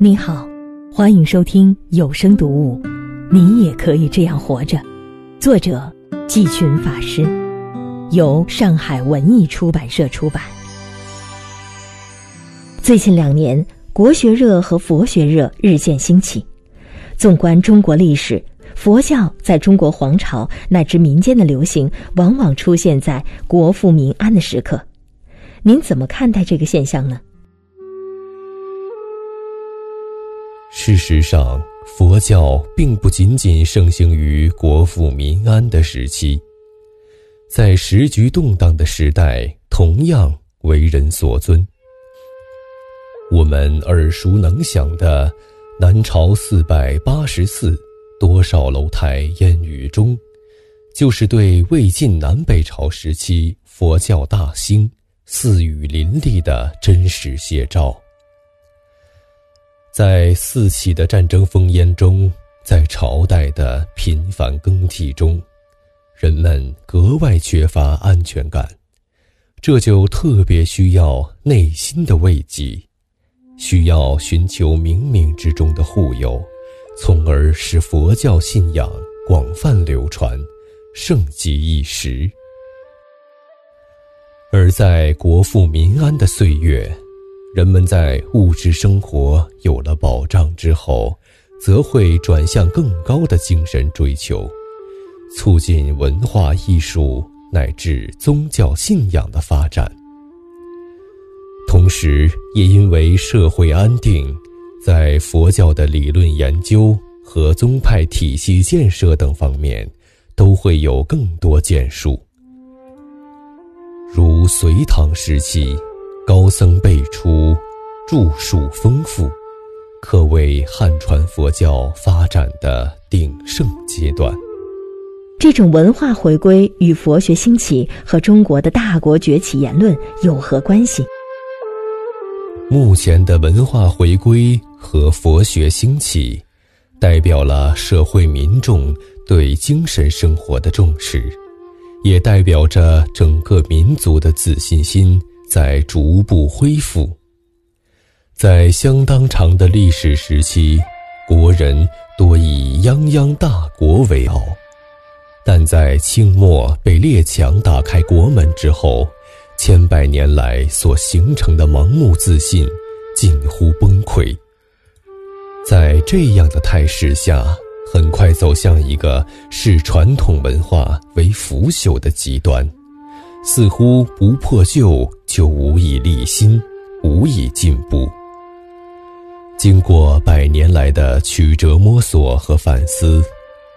你好，欢迎收听有声读物《你也可以这样活着》，作者季群法师，由上海文艺出版社出版。最近两年，国学热和佛学热日渐兴起。纵观中国历史，佛教在中国皇朝乃至民间的流行，往往出现在国富民安的时刻。您怎么看待这个现象呢？事实上，佛教并不仅仅盛行于国富民安的时期，在时局动荡的时代，同样为人所尊。我们耳熟能详的“南朝四百八十寺，多少楼台烟雨中”，就是对魏晋南北朝时期佛教大兴、寺宇林立的真实写照。在四起的战争烽烟中，在朝代的频繁更替中，人们格外缺乏安全感，这就特别需要内心的慰藉，需要寻求冥冥之中的护佑，从而使佛教信仰广泛流传，盛极一时。而在国富民安的岁月。人们在物质生活有了保障之后，则会转向更高的精神追求，促进文化艺术乃至宗教信仰的发展。同时，也因为社会安定，在佛教的理论研究和宗派体系建设等方面，都会有更多建树。如隋唐时期。高僧辈出，著述丰富，可谓汉传佛教发展的鼎盛阶段。这种文化回归与佛学兴起和中国的大国崛起言论有何关系？目前的文化回归和佛学兴起，代表了社会民众对精神生活的重视，也代表着整个民族的自信心。在逐步恢复，在相当长的历史时期，国人多以泱泱大国为傲，但在清末被列强打开国门之后，千百年来所形成的盲目自信近乎崩溃。在这样的态势下，很快走向一个视传统文化为腐朽的极端。似乎不破旧就无以立新，无以进步。经过百年来的曲折摸索和反思，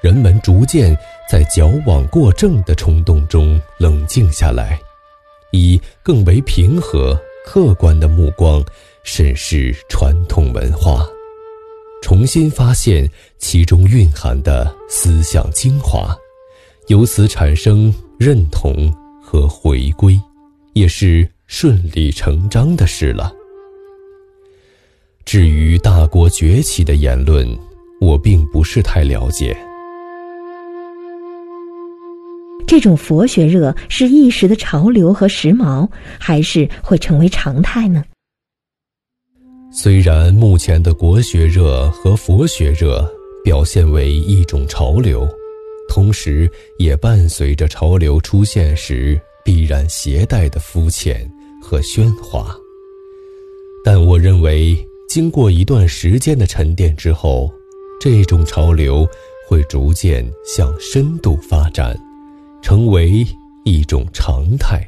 人们逐渐在矫枉过正的冲动中冷静下来，以更为平和、客观的目光审视传统文化，重新发现其中蕴含的思想精华，由此产生认同。和回归，也是顺理成章的事了。至于大国崛起的言论，我并不是太了解。这种佛学热是一时的潮流和时髦，还是会成为常态呢？虽然目前的国学热和佛学热表现为一种潮流。同时，也伴随着潮流出现时必然携带的肤浅和喧哗。但我认为，经过一段时间的沉淀之后，这种潮流会逐渐向深度发展，成为一种常态。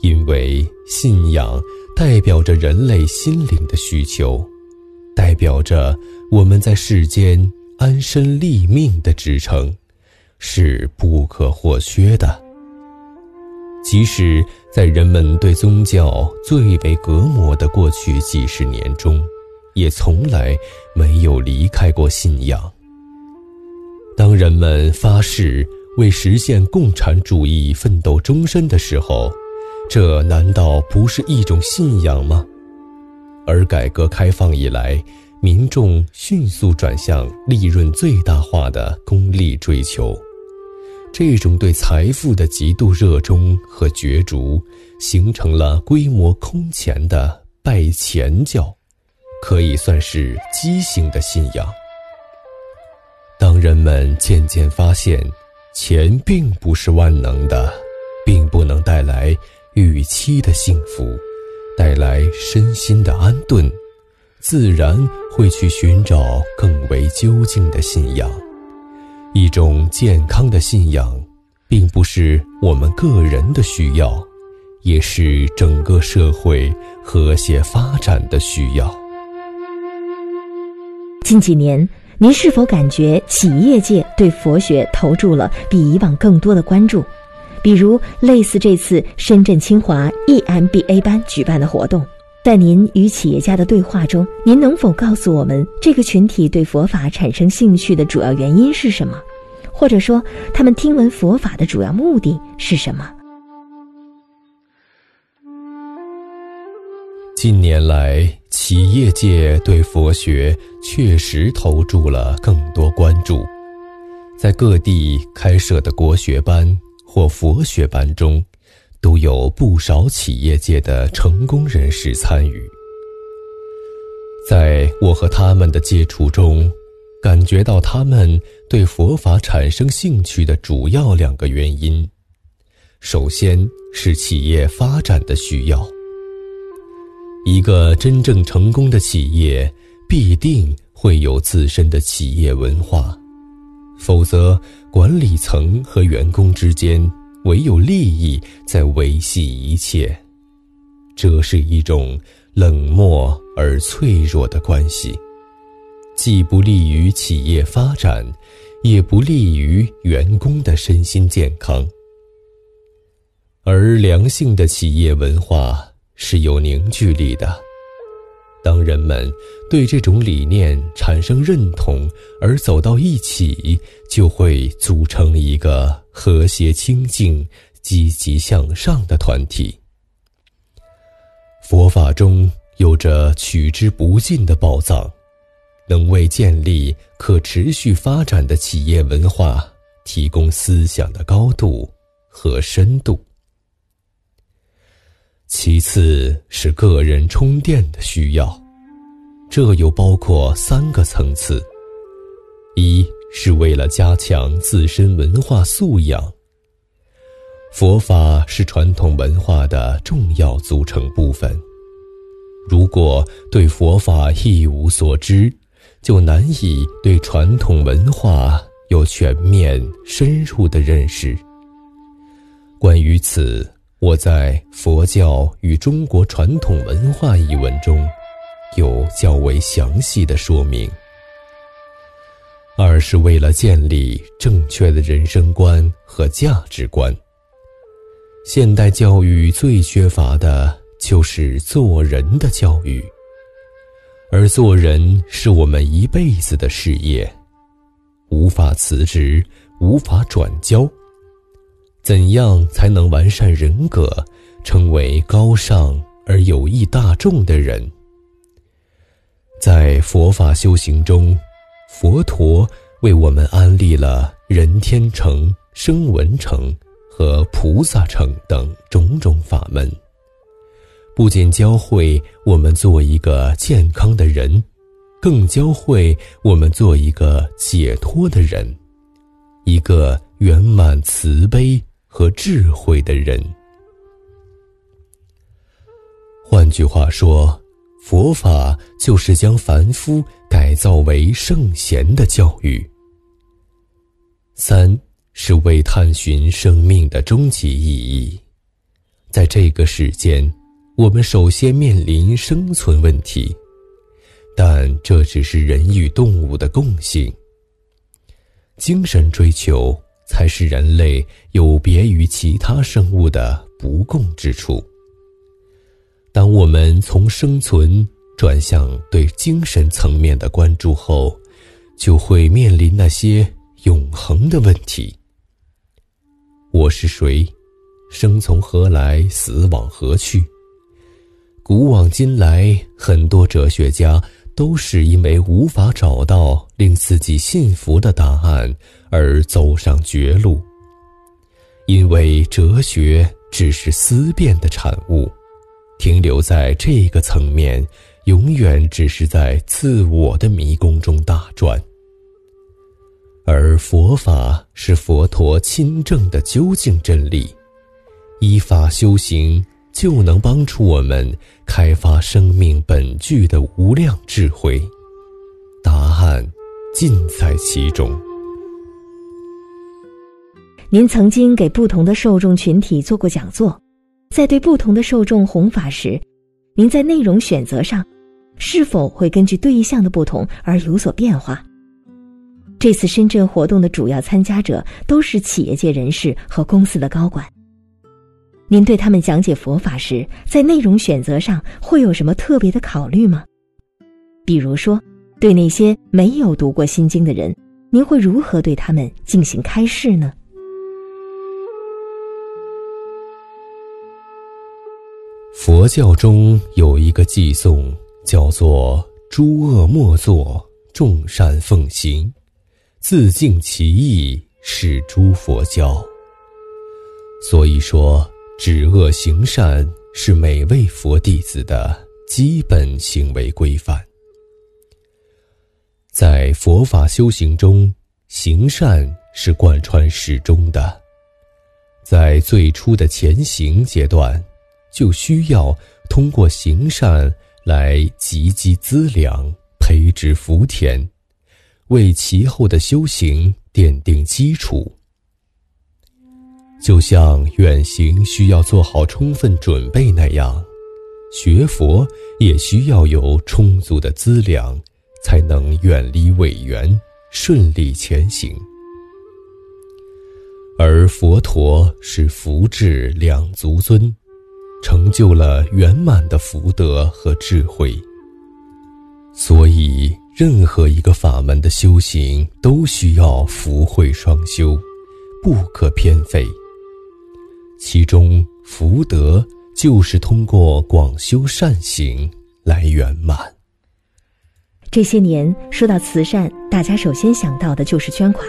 因为信仰代表着人类心灵的需求，代表着我们在世间。安身立命的支撑，是不可或缺的。即使在人们对宗教最为隔膜的过去几十年中，也从来没有离开过信仰。当人们发誓为实现共产主义奋斗终身的时候，这难道不是一种信仰吗？而改革开放以来，民众迅速转向利润最大化的功利追求，这种对财富的极度热衷和角逐，形成了规模空前的拜钱教，可以算是畸形的信仰。当人们渐渐发现，钱并不是万能的，并不能带来预期的幸福，带来身心的安顿，自然会去寻找更为究竟的信仰。一种健康的信仰，并不是我们个人的需要，也是整个社会和谐发展的需要。近几年。您是否感觉企业界对佛学投注了比以往更多的关注？比如类似这次深圳清华 EMBA 班举办的活动，在您与企业家的对话中，您能否告诉我们这个群体对佛法产生兴趣的主要原因是什么？或者说，他们听闻佛法的主要目的是什么？近年来，企业界对佛学确实投注了更多关注，在各地开设的国学班或佛学班中，都有不少企业界的成功人士参与。在我和他们的接触中，感觉到他们对佛法产生兴趣的主要两个原因：首先是企业发展的需要。一个真正成功的企业，必定会有自身的企业文化，否则管理层和员工之间唯有利益在维系一切，这是一种冷漠而脆弱的关系，既不利于企业发展，也不利于员工的身心健康。而良性的企业文化。是有凝聚力的。当人们对这种理念产生认同而走到一起，就会组成一个和谐、清净、积极向上的团体。佛法中有着取之不尽的宝藏，能为建立可持续发展的企业文化提供思想的高度和深度。其次是个人充电的需要，这又包括三个层次：一是为了加强自身文化素养。佛法是传统文化的重要组成部分，如果对佛法一无所知，就难以对传统文化有全面深入的认识。关于此。我在《佛教与中国传统文化》一文中，有较为详细的说明。二是为了建立正确的人生观和价值观。现代教育最缺乏的就是做人的教育，而做人是我们一辈子的事业，无法辞职，无法转交。怎样才能完善人格，成为高尚而有益大众的人？在佛法修行中，佛陀为我们安利了人天成、声闻成和菩萨成等种种法门，不仅教会我们做一个健康的人，更教会我们做一个解脱的人，一个圆满慈悲。和智慧的人。换句话说，佛法就是将凡夫改造为圣贤的教育。三是为探寻生命的终极意义。在这个世间，我们首先面临生存问题，但这只是人与动物的共性。精神追求。才是人类有别于其他生物的不共之处。当我们从生存转向对精神层面的关注后，就会面临那些永恒的问题：我是谁？生从何来？死往何去？古往今来，很多哲学家。都是因为无法找到令自己信服的答案而走上绝路。因为哲学只是思辨的产物，停留在这个层面永远只是在自我的迷宫中打转。而佛法是佛陀亲证的究竟真理，依法修行就能帮助我们开发生命本具的无量智慧。答案尽在其中。您曾经给不同的受众群体做过讲座，在对不同的受众弘法时，您在内容选择上是否会根据对象的不同而有所变化？这次深圳活动的主要参加者都是企业界人士和公司的高管。您对他们讲解佛法时，在内容选择上会有什么特别的考虑吗？比如说，对那些没有读过《心经》的人，您会如何对他们进行开示呢？佛教中有一个偈颂，叫做“诸恶莫作，众善奉行”。自尽其意，是诸佛教。所以说，止恶行善是每位佛弟子的基本行为规范。在佛法修行中，行善是贯穿始终的。在最初的前行阶段，就需要通过行善来积积资粮，培植福田。为其后的修行奠定基础，就像远行需要做好充分准备那样，学佛也需要有充足的资粮，才能远离委员，顺利前行。而佛陀是福智两足尊，成就了圆满的福德和智慧，所以。任何一个法门的修行都需要福慧双修，不可偏废。其中福德就是通过广修善行来圆满。这些年说到慈善，大家首先想到的就是捐款，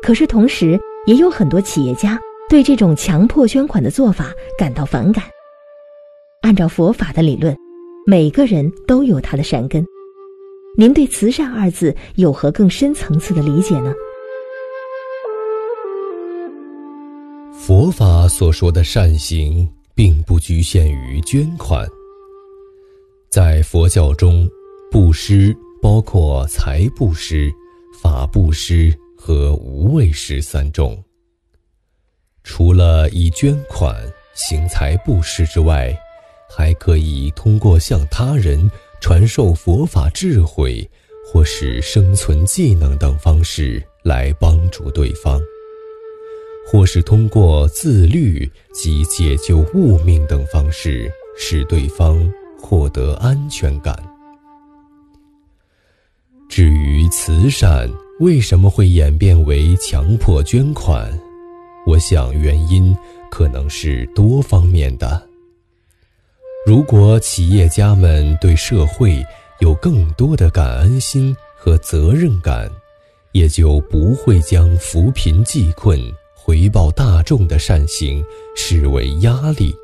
可是同时也有很多企业家对这种强迫捐款的做法感到反感。按照佛法的理论，每个人都有他的善根。您对“慈善”二字有何更深层次的理解呢？佛法所说的善行，并不局限于捐款。在佛教中，布施包括财布施、法布施和无畏施三种。除了以捐款行财布施之外，还可以通过向他人。传授佛法智慧，或是生存技能等方式来帮助对方，或是通过自律及解救物命等方式使对方获得安全感。至于慈善为什么会演变为强迫捐款，我想原因可能是多方面的。如果企业家们对社会有更多的感恩心和责任感，也就不会将扶贫济困、回报大众的善行视为压力，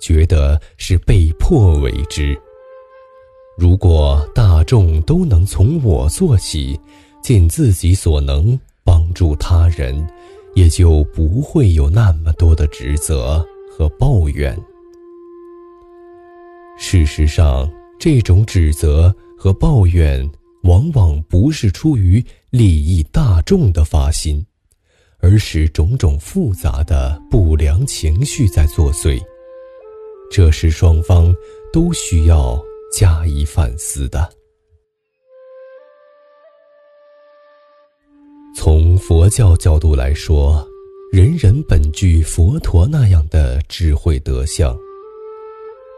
觉得是被迫为之。如果大众都能从我做起，尽自己所能帮助他人，也就不会有那么多的指责和抱怨。事实上，这种指责和抱怨往往不是出于利益大众的发心，而是种种复杂的不良情绪在作祟。这是双方都需要加以反思的。从佛教角度来说，人人本具佛陀那样的智慧德相。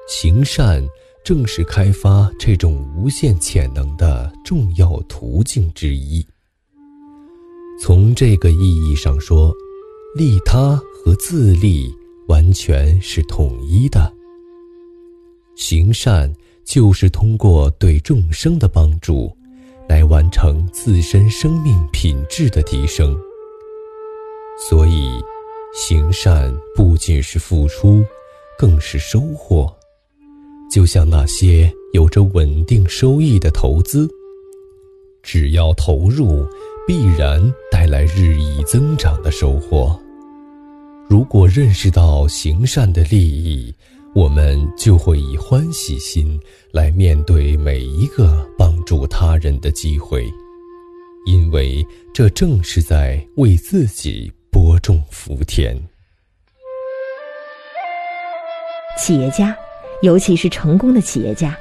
行善正是开发这种无限潜能的重要途径之一。从这个意义上说，利他和自利完全是统一的。行善就是通过对众生的帮助，来完成自身生命品质的提升。所以，行善不仅是付出，更是收获。就像那些有着稳定收益的投资。只要投入，必然带来日益增长的收获。如果认识到行善的利益，我们就会以欢喜心来面对每一个帮助他人的机会，因为这正是在为自己播种福田。企业家，尤其是成功的企业家，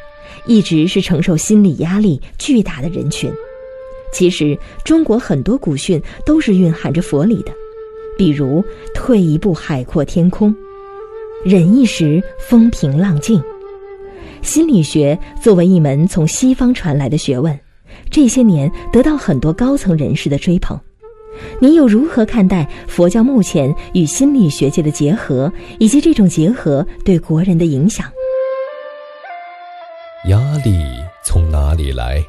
一直是承受心理压力巨大的人群。其实，中国很多古训都是蕴含着佛理的，比如“退一步海阔天空”。忍一时，风平浪静。心理学作为一门从西方传来的学问，这些年得到很多高层人士的追捧。你又如何看待佛教目前与心理学界的结合，以及这种结合对国人的影响？压力从哪里来？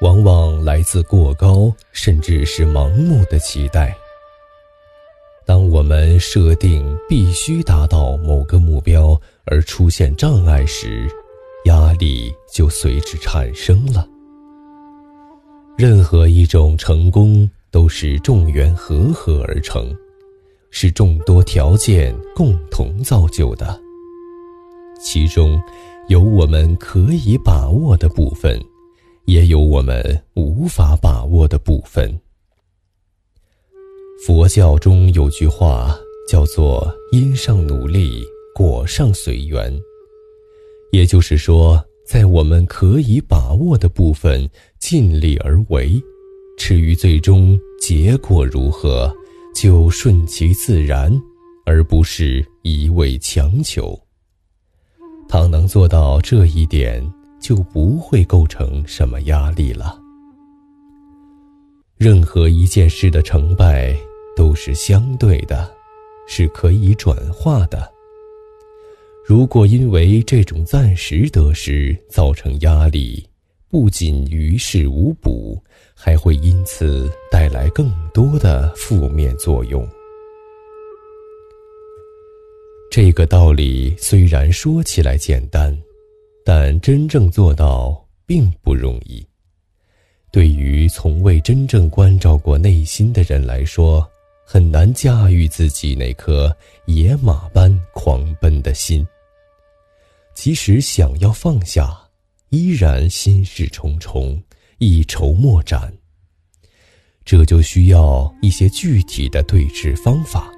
往往来自过高，甚至是盲目的期待。当我们设定必须达到某个目标而出现障碍时，压力就随之产生了。任何一种成功都是众缘和合而成，是众多条件共同造就的。其中，有我们可以把握的部分，也有我们无法把握的部分。佛教中有句话叫做“因上努力，果上随缘”，也就是说，在我们可以把握的部分尽力而为，至于最终结果如何，就顺其自然，而不是一味强求。倘能做到这一点，就不会构成什么压力了。任何一件事的成败。都是相对的，是可以转化的。如果因为这种暂时得失造成压力，不仅于事无补，还会因此带来更多的负面作用。这个道理虽然说起来简单，但真正做到并不容易。对于从未真正关照过内心的人来说，很难驾驭自己那颗野马般狂奔的心。即使想要放下，依然心事重重，一筹莫展。这就需要一些具体的对治方法。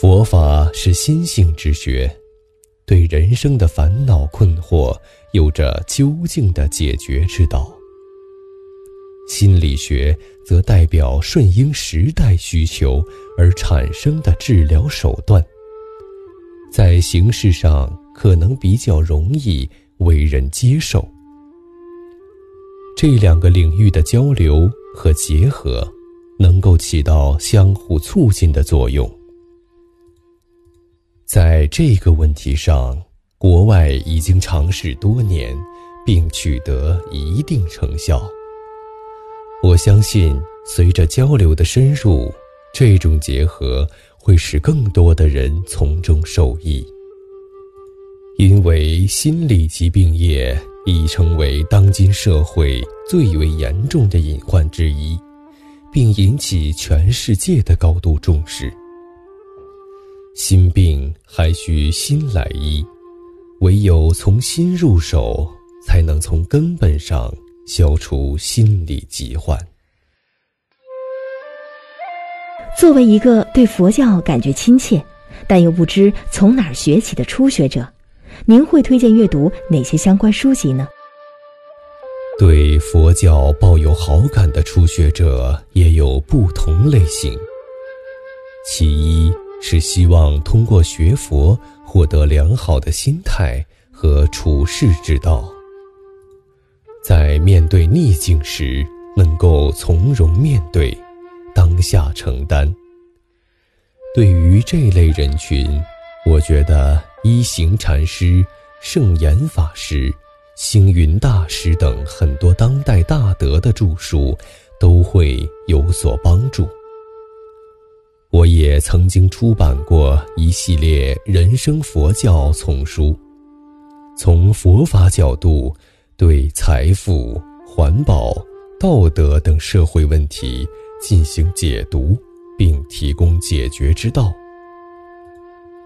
佛法是心性之学，对人生的烦恼困惑有着究竟的解决之道。心理学则代表顺应时代需求而产生的治疗手段，在形式上可能比较容易为人接受。这两个领域的交流和结合，能够起到相互促进的作用。在这个问题上，国外已经尝试多年，并取得一定成效。我相信，随着交流的深入，这种结合会使更多的人从中受益。因为心理疾病业已成为当今社会最为严重的隐患之一，并引起全世界的高度重视。心病还需心来医，唯有从心入手，才能从根本上。消除心理疾患。作为一个对佛教感觉亲切，但又不知从哪儿学起的初学者，您会推荐阅读哪些相关书籍呢？对佛教抱有好感的初学者也有不同类型。其一是希望通过学佛获得良好的心态和处世之道。在面对逆境时，能够从容面对，当下承担。对于这类人群，我觉得一行禅师、圣严法师、星云大师等很多当代大德的著述都会有所帮助。我也曾经出版过一系列人生佛教丛书，从佛法角度对财富、环保、道德等社会问题进行解读，并提供解决之道。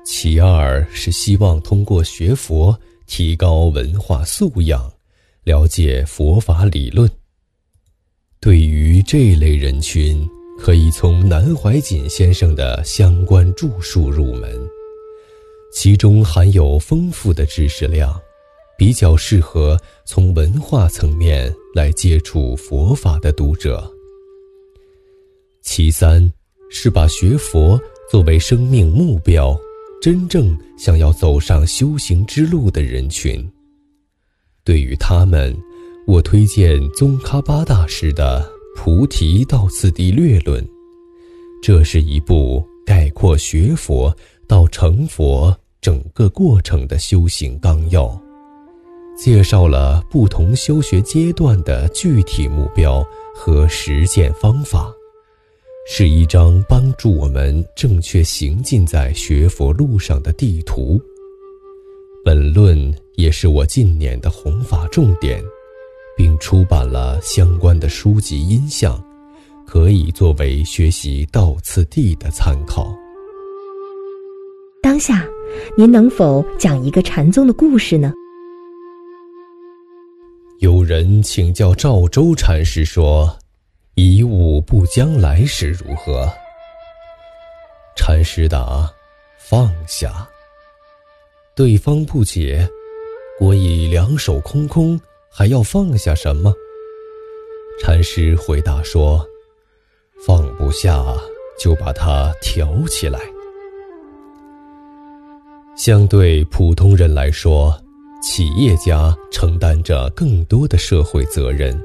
其二是希望通过学佛提高文化素养，了解佛法理论。对于这类人群，可以从南怀瑾先生的相关著述入门。其中含有丰富的知识量，比较适合从文化层面来接触佛法的读者。其三是把学佛作为生命目标，真正想要走上修行之路的人群。对于他们，我推荐宗喀巴大师的《菩提道次第略论》，这是一部概括学佛到成佛。整个过程的修行纲要，介绍了不同修学阶段的具体目标和实践方法，是一张帮助我们正确行进在学佛路上的地图。本论也是我近年的弘法重点，并出版了相关的书籍音像，可以作为学习道次第的参考。当下。您能否讲一个禅宗的故事呢？有人请教赵州禅师说：“一物不将来时如何？”禅师答：“放下。”对方不解：“我已两手空空，还要放下什么？”禅师回答说：“放不下，就把它挑起来。”相对普通人来说，企业家承担着更多的社会责任，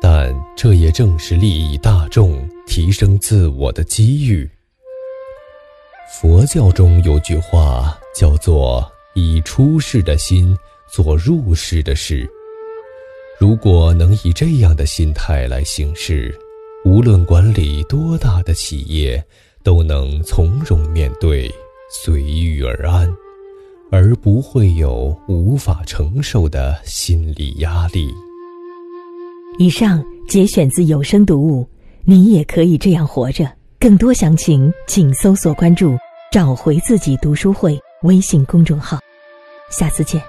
但这也正是利益大众、提升自我的机遇。佛教中有句话叫做“以出世的心做入世的事”，如果能以这样的心态来行事，无论管理多大的企业，都能从容面对。随遇而安，而不会有无法承受的心理压力。以上节选自有声读物，你也可以这样活着。更多详情，请搜索关注“找回自己读书会”微信公众号。下次见。